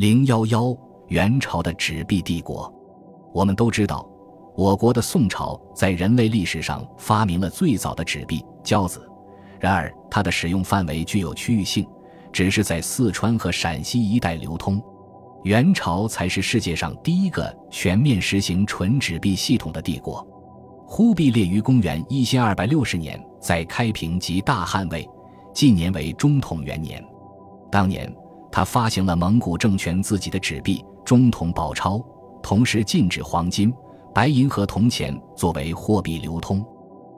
零幺幺，元朝的纸币帝国。我们都知道，我国的宋朝在人类历史上发明了最早的纸币——交子。然而，它的使用范围具有区域性，只是在四川和陕西一带流通。元朝才是世界上第一个全面实行纯纸币系统的帝国。忽必烈于公元一千二百六十年在开平即大汉位，纪年为中统元年。当年。他发行了蒙古政权自己的纸币中统宝钞，同时禁止黄金、白银和铜钱作为货币流通。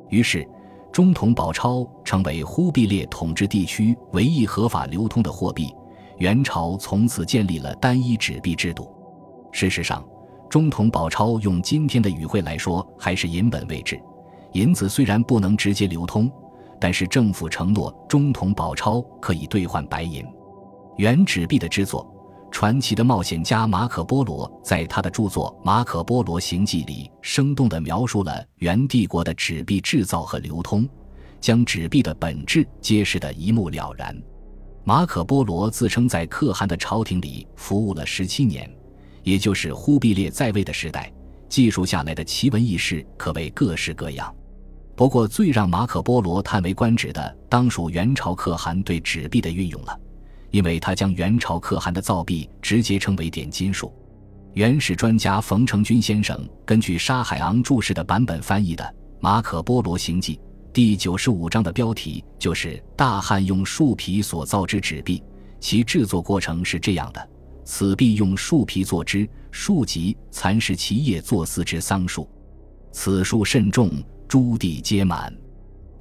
于是，中统宝钞成为忽必烈统治地区唯一合法流通的货币。元朝从此建立了单一纸币制度。事实上，中统宝钞用今天的语汇来说，还是银本位制。银子虽然不能直接流通，但是政府承诺中统宝钞可以兑换白银。原纸币的制作，传奇的冒险家马可·波罗在他的著作《马可·波罗行记》里，生动地描述了元帝国的纸币制造和流通，将纸币的本质揭示得一目了然。马可·波罗自称在可汗的朝廷里服务了十七年，也就是忽必烈在位的时代，记述下来的奇闻异事可谓各式各样。不过，最让马可·波罗叹为观止的，当属元朝可汗对纸币的运用了。因为他将元朝可汗的造币直接称为点金术。元史专家冯承君先生根据沙海昂注释的版本翻译的《马可波罗行记》第九十五章的标题就是“大汉用树皮所造之纸币”，其制作过程是这样的：此币用树皮做之，树即蚕食其叶作丝之桑树，此树甚重，诸地皆满。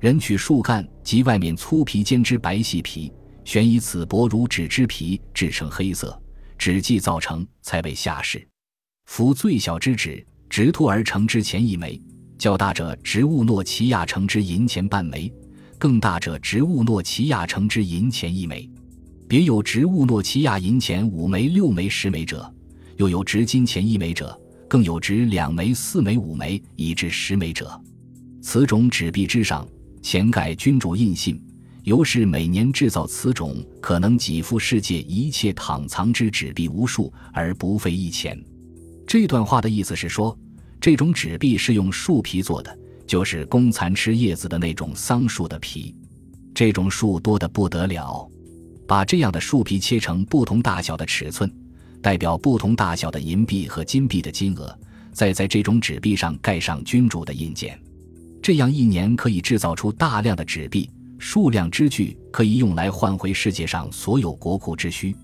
人取树干及外面粗皮兼之白细皮。悬以此薄如纸之皮制成黑色纸迹造成，才为下世。夫最小之纸，直突而成之钱一枚；较大者，植物诺奇亚成之银钱半枚；更大者，植物诺奇亚成之银钱一枚。别有植物诺奇亚银钱五枚、六枚、十枚者，又有值金钱一枚者，更有值两枚、四枚、五枚以至十枚者。此种纸币之上，前盖君主印信。由是每年制造此种可能给付世界一切躺藏之纸币无数而不费一钱。这段话的意思是说，这种纸币是用树皮做的，就是公蚕吃叶子的那种桑树的皮。这种树多得不得了，把这样的树皮切成不同大小的尺寸，代表不同大小的银币和金币的金额，再在这种纸币上盖上君主的印鉴，这样一年可以制造出大量的纸币。数量之巨，可以用来换回世界上所有国库之需，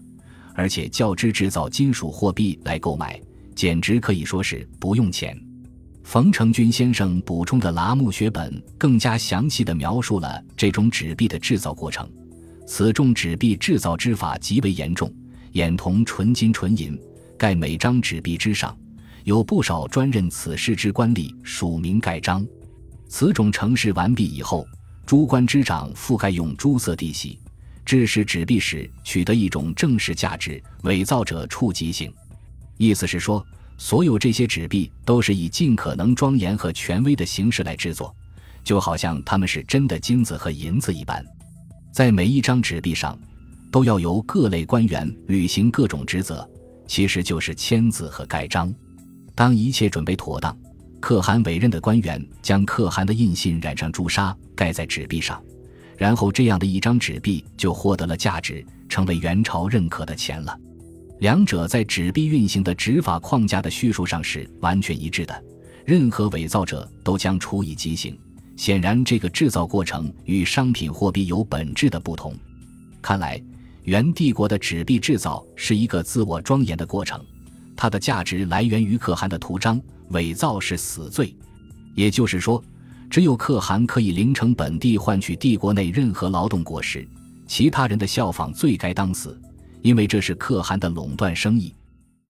而且较之制造金属货币来购买，简直可以说是不用钱。冯承君先生补充的拉木学本更加详细地描述了这种纸币的制造过程。此种纸币制造之法极为严重，眼同纯金纯银，盖每张纸币之上有不少专任此事之官吏署名盖章。此种程式完毕以后。诸官之长覆盖用朱色地洗，致使纸币时取得一种正式价值，伪造者触及性。意思是说，所有这些纸币都是以尽可能庄严和权威的形式来制作，就好像他们是真的金子和银子一般。在每一张纸币上，都要由各类官员履行各种职责，其实就是签字和盖章。当一切准备妥当。可汗委任的官员将可汗的印信染上朱砂，盖在纸币上，然后这样的一张纸币就获得了价值，成为元朝认可的钱了。两者在纸币运行的执法框架的叙述上是完全一致的，任何伪造者都将处以极刑。显然，这个制造过程与商品货币有本质的不同。看来，元帝国的纸币制造是一个自我庄严的过程，它的价值来源于可汗的图章。伪造是死罪，也就是说，只有可汗可以零成本地换取帝国内任何劳动果实，其他人的效仿罪该当死，因为这是可汗的垄断生意。